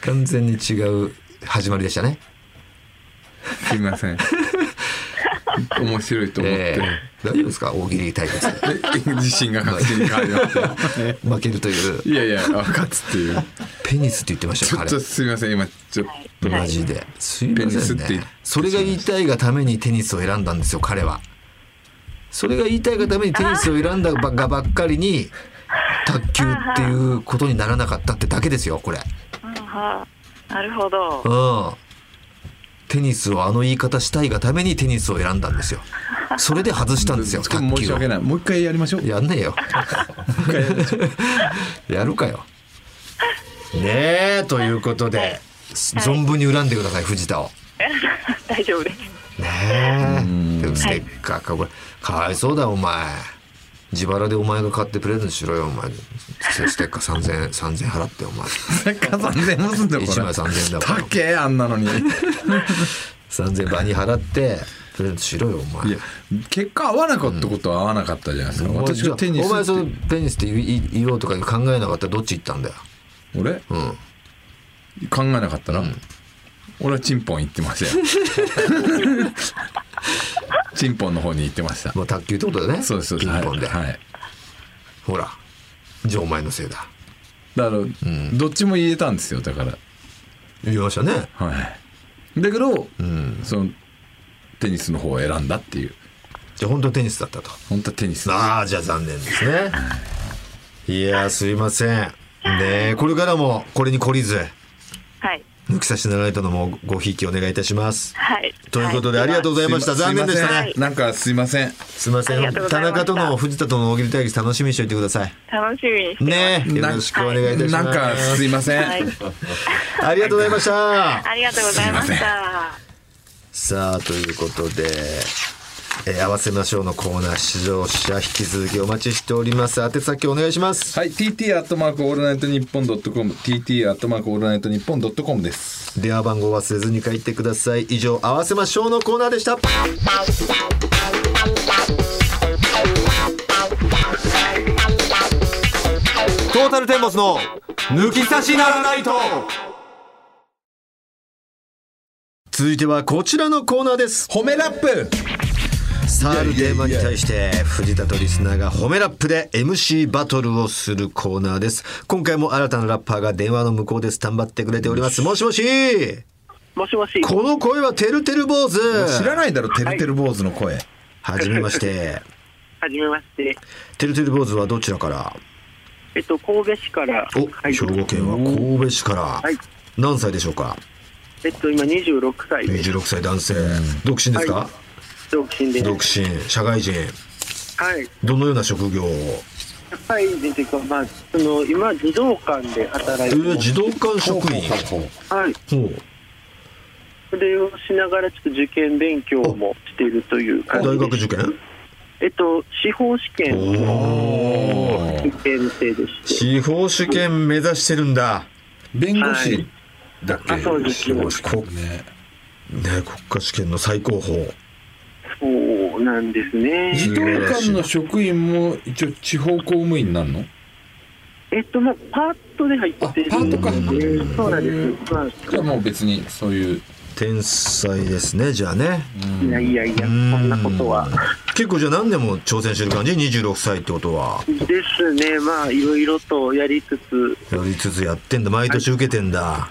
完全に違う始まりでしたね。すいません面白いと思って、えー大丈夫ですか？大喜利対決 で自信が確信に変わりました 負けるといういやいや勝つっていうペニスって言ってましたちょっとすみません今ちょっとマジで。すいまペニスせんね。それが言いたいがためにテニスを選んだんですよ、彼は。それが言いたいがためにテニスを選んだばがばっかりに、卓球っていうことにならなかったってだけですよ、これ。うんはあなるほど。うん。テニスをあの言い方したいがためにテニスを選んだんですよ。それで外したんですよ、卓球を申し訳。ないもう一回やりましょうやんねえよ。やるかよ。ねえということで、存分に恨んでください藤田を。大丈夫です。ねえ。でもせっかくこれかわいそうだよお前。自腹でお前が買ってプレゼントしろよお前。ステッカー三千三千払ってお前。3000円もすんだよこれ三千円だから。高えあんなのに三千倍に払ってプレゼントしろよお前。いや結果合わなかったことは合わなかったじゃないですか、お前私がテニスお前そのテニスって言おうとか考えなかったらどっち行ったんだよ。俺？うん。考えなかったら、俺はチンポン行ってましたよ チンポンの方に行ってましたまあ卓球ってことだね。そうですそうですピンポンで。はい、はいほら。じゃあお前のせいだ。だから、どっちも言えたんですよだから言いましたね。はいだけど、うん。そのテニスの方を選んだっていうじゃあ本当テニスだったと。本当はテニスああじゃあ残念ですね。いやーすいません。ねえこれからもこれに懲りずはい。抜き差しなられたのもごひいきお願いいたします。はい。ということで、はありがとうございました。残念でしたね。なんかすいませんすいません田中との藤田との大喜利対決楽しみにしておいてください。楽しみにしてます。ねえよろしくお願いいたします。なんかすいません、はい。ありがとうございました。ありがとうございました。さあということで、えー合わせましょうのコーナー出場者引き続きお待ちしております。宛先お願いします。はい TT アットマークオールナイトニッポンドットコム TT アットマークオールナイトニッポンドットコムです。電話番号忘れずに書いてください。以上合わせましょうのコーナーでした。トータルテンボスの抜き差しならないと。続いてはこちらのコーナーです。褒めラップさああるテーマに対して藤田とリスナーが褒めラップで MC バトルをするコーナーです。今回も新たなラッパーが電話の向こうでスタンバってくれております。もしもし。もしもし。この声はてるてる坊主。知らないだろてるてる坊主の声、はじめまして。はじめまして。てるてる坊主はどちらから？えっと、神戸市から。お、はい。兵庫県は神戸市から、はい。何歳でしょうか？えっと、今26歳です。26歳男性。独身ですか、はい独身です。独身。社会人。はい。どのような職業を？社会人というか、まあ、その、今、児童館で働えいてます。ー児童館職員。はい。ほう。それをしながら、ちょっと受験勉強もしているという感じ大で学受験？えっと、司法試験。受験生でして。司法試験目指してるんだ。弁護士だっけ、あそうです。司法試験。ね。ね国家試験の最高峰そうなんですね。児童館の職員も一応地方公務員になるの？えっと、まあ、パートで入ってるあパートか。でそうなんです。まあ、じゃあもう別にそういう。天才ですねじゃあね。いやいやいや、そんなことは。結構じゃあ何でも挑戦してる感じ？26歳ってことは。ですね、まあ、いろいろとやりつつ、やりつつやってんだ。毎年受けてんだ、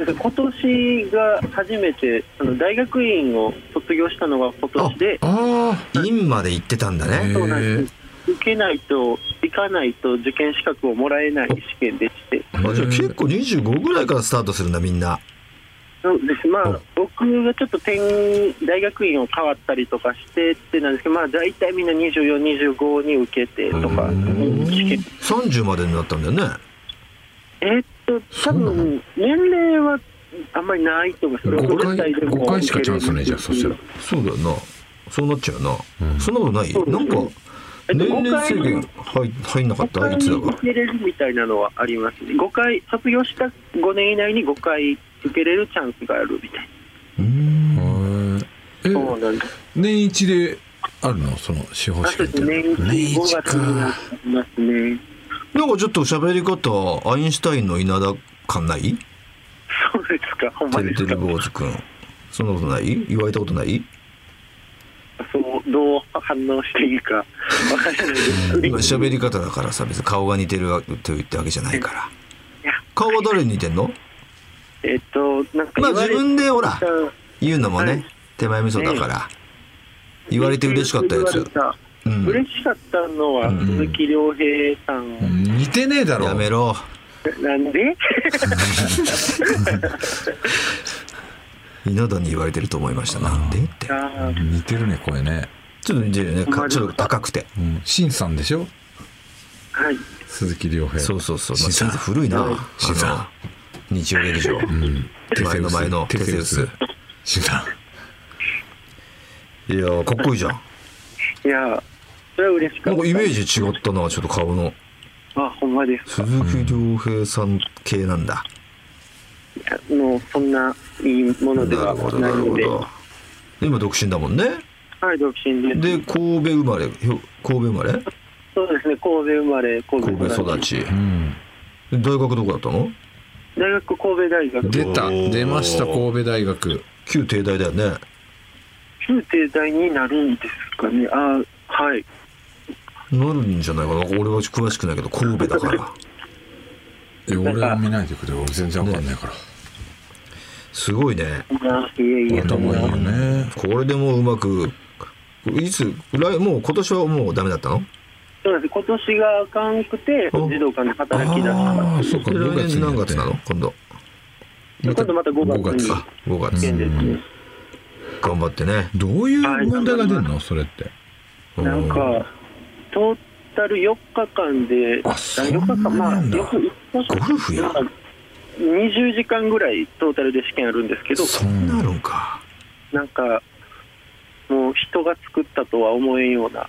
今年が初めて、あの大学院を卒業したのが今年で、あ院まで行ってたんだね。そうなんです。受けないと、行かないと受験資格をもらえない試験でして、あじゃあ結構25ぐらいからスタートするんだみんな。そうです。まあ、僕がちょっと転、大学院を変わったりとかしてってなんですけど、まあ、大体みんな24、25に受けてとか、試験。30までになったんだよね。えーっと、多分年齢はあんまりないと思います。5 60歳でも回5回しかチャンスないじゃんそしたら。そうだよな。そうなっちゃうよな、そんなことない？なんかえっと年齢制5限回入入んなかった？5回いつだか受けれるみたいなのはあります。ね。5回、卒業した5年以内に5回受けれるチャンスがあるみたいえな。そうなんです。年一であるの？その司法あ試験って。年一5月になりますね。なんかちょっと喋り方アインシュタインの稲田感ない？そうですか、ほんまですか？てるてる。坊主くんそんなことない？言われたことない？そう、どう反応していいか。わからないです。今喋り方だからさ別に顔が似てると言ったわけじゃないから。顔は誰に似てんの？えっと、なんかまあ自分でほら言うのもね、はい。手前味噌だから、言われて嬉しかったやつ。言われた。うん。嬉しかったのは、鈴木亮平さん。似てねえだろ。やめろなんで？稲田に言われてると思いました。なんで？って。似てるね声ね。ちょっと似てる。よねかちょっと高くて。うん。新さんでしょ？はい。鈴木亮平。そうそうそう、まあ、新さん。先生古い。な、はい新さん日曜劇場、手前の前のテセウス。新さん。いやーかっこいいじゃん。いや、それは嬉しかった。なんかイメージ違ったな。ちょっと顔のあ、ほんまですか。鈴木亮平さん系なんだ、いやもう、そんないいものではなるほどなので。ないるほど今独身だもんねはい、独身です。で神戸生まれひょ神戸生まれ？そうですね、神戸生まれ、神戸神戸育ちうんで大学どこだったの？大学神戸大学。出た出ました神戸大学旧帝大だよね旧帝大になるんですかね。あ、はい。なるんじゃないかな。俺は詳しくないけど神戸だから。え俺は見ないでくれ俺全然わかんないから。すごいね。頭いいよね。これでもううまくいつ来もう今年はもうダメだったの？そうです。今年があかんくて、お児童館で働き出した。ああそうか。で5来年何月なの？今度。今度また5月に。あ5月、試験ですね。頑張ってね。どういう問題が出るの？それって。なんか、トータル4日間で、あそん4日間、まあ、ゴルフや。20時間ぐらいトータルで試験あるんですけど、そんなるんか。なんか、もう人が作ったとは思えんような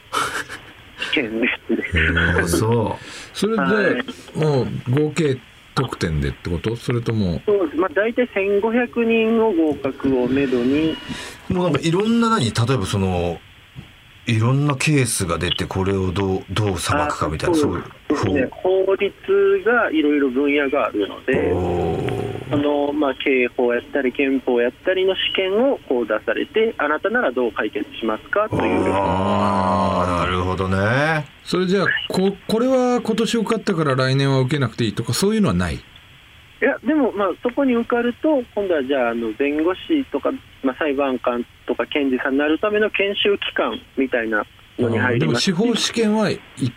試験ですね。あそ それでもう合計得点でってこと？それとも。そうです。まあ、大体1500人の合格をめどに、うもうなんかいろんな何？例えばそのいろんなケースが出てこれをどうどう裁くかみたいなあそういうですね、法律がいろいろ分野があるので、おあのまあ、刑法やったり憲法やったりの試験をこう出されて、あなたならどう解決しますか？という。ああなるほどね。それじゃあここれは今年受かったから来年は受けなくていいとかそういうのはない？いや、でも、まあ、そこに受かると、今度はじゃあ、あの弁護士とか、まあ、裁判官とか検事さんになるための研修機関みたいなのに入でもります。司法試験はい一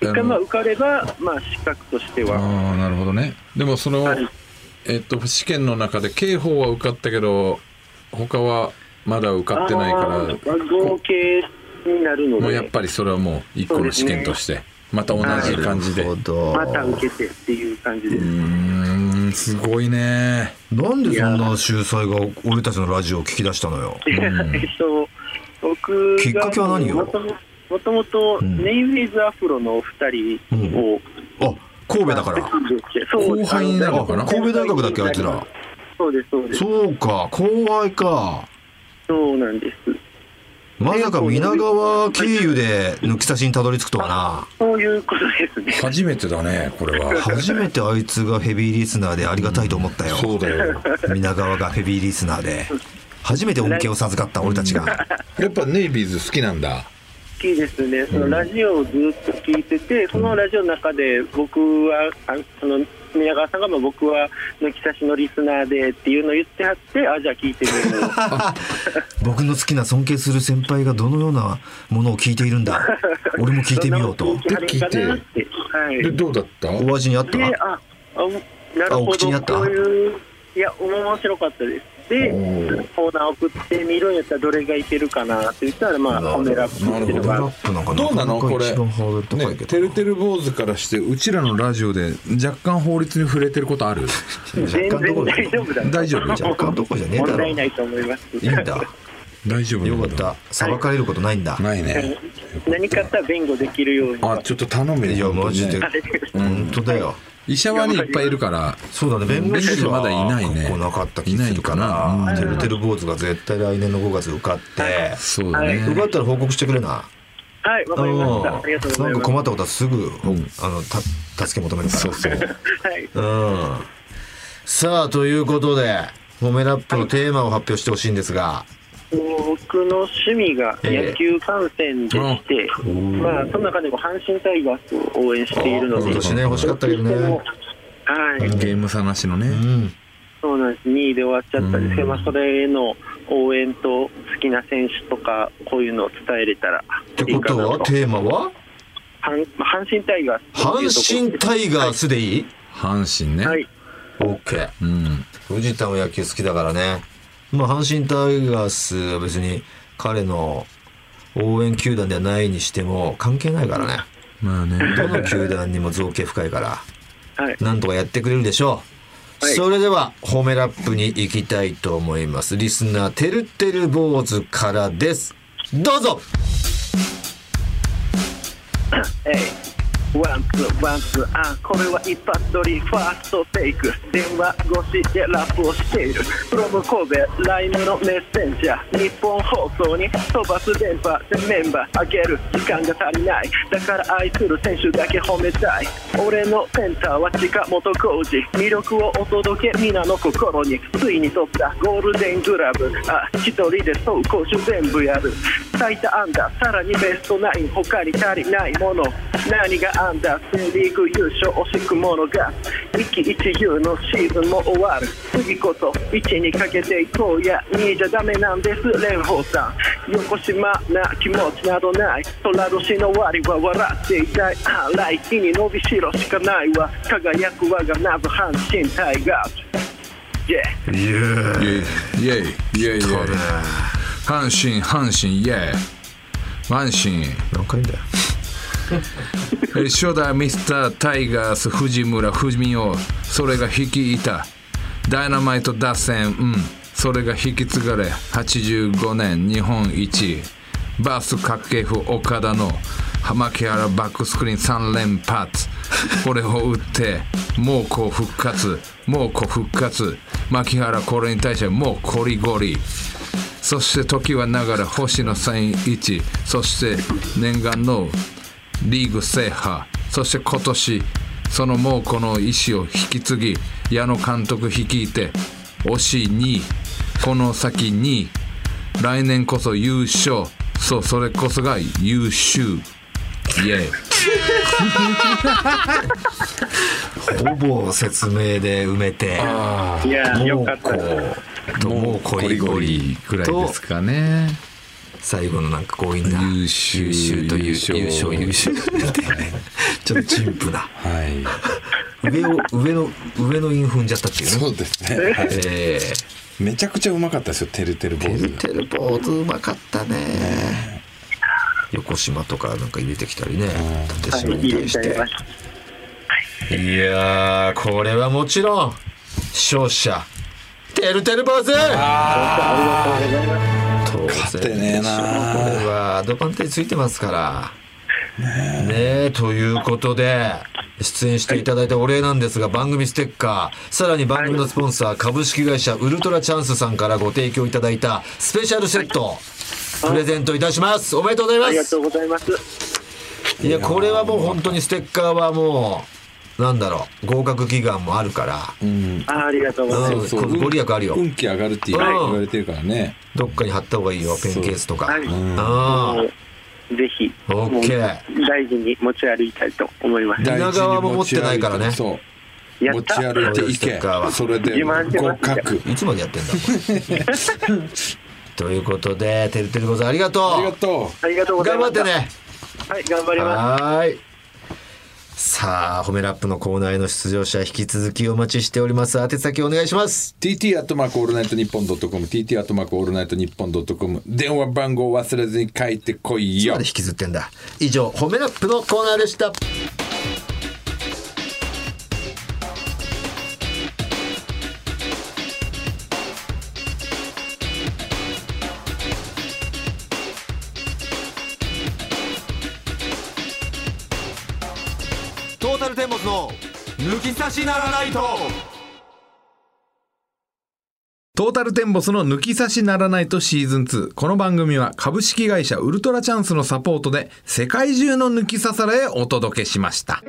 回、まあ、受かれば、まあ、資格としては。ああなるほどね。でもその、はい。えっと試験の中で刑法は受かったけど他はまだ受かってないから合計になるのもうやっで、ぱりそれはもう一個の試験としてまた同じ感じで。また受けてっていう感じです。ーんすごいね。なんでそんな秀才が俺たちのラジオを聞き出したのよ？えっと、僕がきっかけは何よ？もとももとネイビーズアフロのお二人を、あ神戸だから。後輩になるのかなあ神戸大学だっけあいつら。そうですそうです。そうか後輩か。そうなんですまさか皆川経由で抜き差しにたどり着くとはな。そういうことですね。初めてだねこれは。初めてあいつがヘビーリスナーでありがたいと思ったよ、そうだよ。皆川がヘビーリスナーで。初めて恩恵を授かった俺たちが。やっぱネイビーズ好きなんだ好きですね。そのラジオをずっと聞いててそのラジオの中で僕はあその宮川さんがまあ僕は抜き差しのリスナーでっていうのを言ってはってあじゃあ聞いてみよう 僕の好きな尊敬する先輩がどのようなものを聞いているんだ。俺も聞いてみようと。そんなこと聞いて。はい。でどうだった？お味にあった？で、あ、あなるあおほど、口にあった？こういう、いや、面白かったです。で、コーナー送ってみるんやったらどれがいけるかなって言ったら、まあ、なるほど。褒めラップっていうのラがどうなの？これ。ねてる。てる坊主からしてうちらのラジオで若干法律に触れてることある？全然大丈夫だと大丈夫？若干どころじゃねえだろ。問題ないと思います。いいんだ。大丈夫よかった。裁かれることないんだ。ないね。何かあったら弁護できるように。あちょっと頼めよ。いやマジで。本当だよ医者はねいっぱいいるからそうだね弁護士はまだいないね。ここなかった気するかいないかな。なてるてる坊主が絶対来年の5月受かって。そうだね。受かったら報告してくれな。はい、わかりました。ありがとうござないんかます。困ったことはすぐ、あのた助け求めるから。そうそう。はい。うん。さあということで褒めラップのテーマを発表してほしいんですが、僕の趣味が野球観戦でして、まあ、その中でも阪神タイガースを応援しているので、今年ね欲しかったけどね。はい。ゲーム差なしのね。うん。そうなんです、2位で終わっちゃったんです。けど、まあ、それへの応援と好きな選手とか、こういうのを伝えれたらっていいかなと。ことはテーマは？阪阪神タイガース。阪神タイガースでいい、阪神ね、はい、?OK うん。藤田も野球好きだからねまあ阪神タイガースは別に彼の応援球団ではないにしても関係ないからね。まあね。どの球団にも造形深いからはい、なんとかやってくれるでしょう、はい。それでは褒めラップに行きたいと思います。リスナーてるてる坊主からです。どうぞ。えいワンツーワンツーあこれは一発撮り。ファーストテイク。電話越しでラップをしている。 From 神戸ライムのメッセンジャー。ニッポン放送に飛ばす電波でメンバーあげる。時間が足りない。だから愛する選手だけ褒めたい。俺のセンターは近本光司。魅力をお届け皆の心に。ついに取った。ゴールデングラブ。あ一人で走攻守全部やる。最多安打さらにベストナイン。他に足りないもの。何がアンダーセリーグ優勝惜しくものが一喜一憂のシーズンも終わる。次こそ1にかけていこうや2じゃダメなんです。蓮舫さん。横島な気持ちなどない。虎年の終わりは笑っていたい。あ来季に伸びしろしかないわ。輝く我が謎阪神タイガース。Yeah いやイェイイェイイェイイェイ阪神阪神。イ阪神。何回だよ。えー 初代ミスタータイガース藤村文雄それが率いた。ダイナマイト打線。うん。それが引き継がれ85年日本一。バース掛布岡田の牧原バックスクリーン3連発。これを打って猛虎復活。猛虎復活。牧原これに対してもうコリゴリ。そして時はながら星野千一。そして念願のリーグ制覇そして今年その猛虎の意志を引き継ぎ矢野監督率いて惜しい2位この先2位来年こそ優勝そうそれこそが優秀。イエイ。ほぼ説明で埋めていやーよもうこかったもうコリゴリくらいとですかね最後のなんか強引な優秀優秀という優勝。優勝優秀 ちょっと陳腐な。はい。上を上の上のイン踏んじゃったっていうね。そうですね、はいえ。めちゃくちゃうまかったですよてるてる坊ー、主。てるてる坊主うまかったね。横島とかなんか入れてきたりね。縦島に対して。ちゃい。いやーこれはもちろん勝者。てるてる坊主当勝てねえなこれはアドバンテージついてますから。ねえ。ということで出演していただいたお礼なんですが番組ステッカーさらに番組のスポンサー株式会社ウルトラチャンスさんからご提供いただいたスペシャルセットプレゼントいたします。おめでとうございます。ありがとうございます。いやこれはもう本当にステッカーはもうなんだろう合格祈願もあるから。うん。あありがとうございます。うんこご利益あるよ。運気上がるって言はいわれてるからね。どっかに貼った方がいいよペンケースとか。はい。あもうぜひオッケー。もう大事に持ち歩いたいと思います。大稲川も持ってないからね。そう。持ち歩いていけ。それで自慢してます。合格。いつまでやってんだこれ。ということでてるてるござんありがとう。ありがとありがとうございます。頑張ってね。はい頑張ります。はーいさあ褒めラップのコーナーへの出場者引き続きお待ちしております。宛先お願いします。う TT アットマークオールナイトニッポンドットコム TT アットマークオールナイトニッポンドットコム電話番号忘れずに書いてこいよ。引きずってんだ。以上褒めラップのコーナーでした抜き差しならないとトータルテンボスの抜き差しならないとシーズン2。この番組は株式会社ウルトラチャンスのサポートで世界中の抜き差されへお届けしました。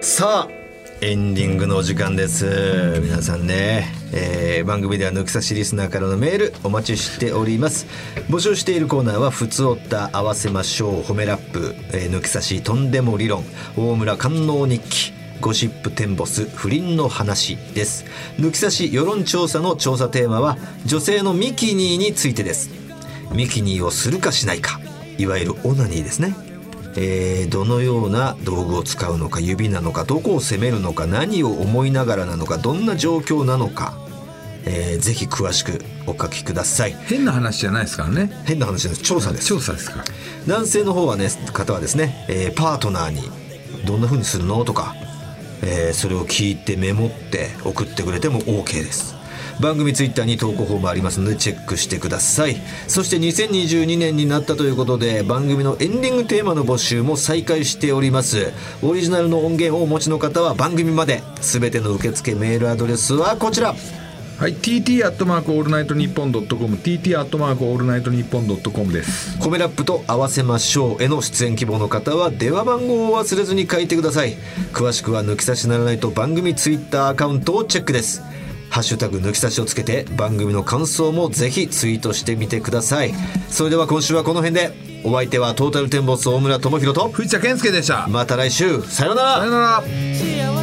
さあエンディングのお時間です。皆さんね、えー番組では抜き差しリスナーからのメールお待ちしております。募集しているコーナーは「ふつおった合わせましょう褒めラップ」えー抜き差しとんでも理論大村官能日記ゴシップテンボス不倫の話です。抜き差し世論調査の調査テーマは女性のミキニーについてです。ミキニーをするかしないか。いわゆるオナニーですね。えーどのような道具を使うのか指なのかどこを攻めるのか何を思いながらなのかどんな状況なのか、えーぜひ詳しくお書きください。変な話じゃないですからね。変な話です調査です。調査ですから。男性の方はね方はですね、えーパートナーにどんな風にするの？とか、えーそれを聞いてメモって送ってくれても OK です番組ツイッターに投稿フォームありますのでチェックしてください。そして2022年になったということで番組のエンディングテーマの募集も再開しております。オリジナルの音源をお持ちの方は番組まで全ての受付メールアドレスはこちら。はい TT アットマークオールナイトニッポンドットコム TT アットマークオールナイトニッポンドットコムです。褒めラップと合わせましょうへの出演希望の方は電話番号を忘れずに書いてください。詳しくは抜き差しならないと番組ツイッターアカウントをチェックですハッシュタグ抜き差しをつけて番組の感想もぜひツイートしてみてください。それでは今週はこの辺でお相手はトータルテンボス大村朋宏と藤田憲右でした。また来週。さようなら。さよなら「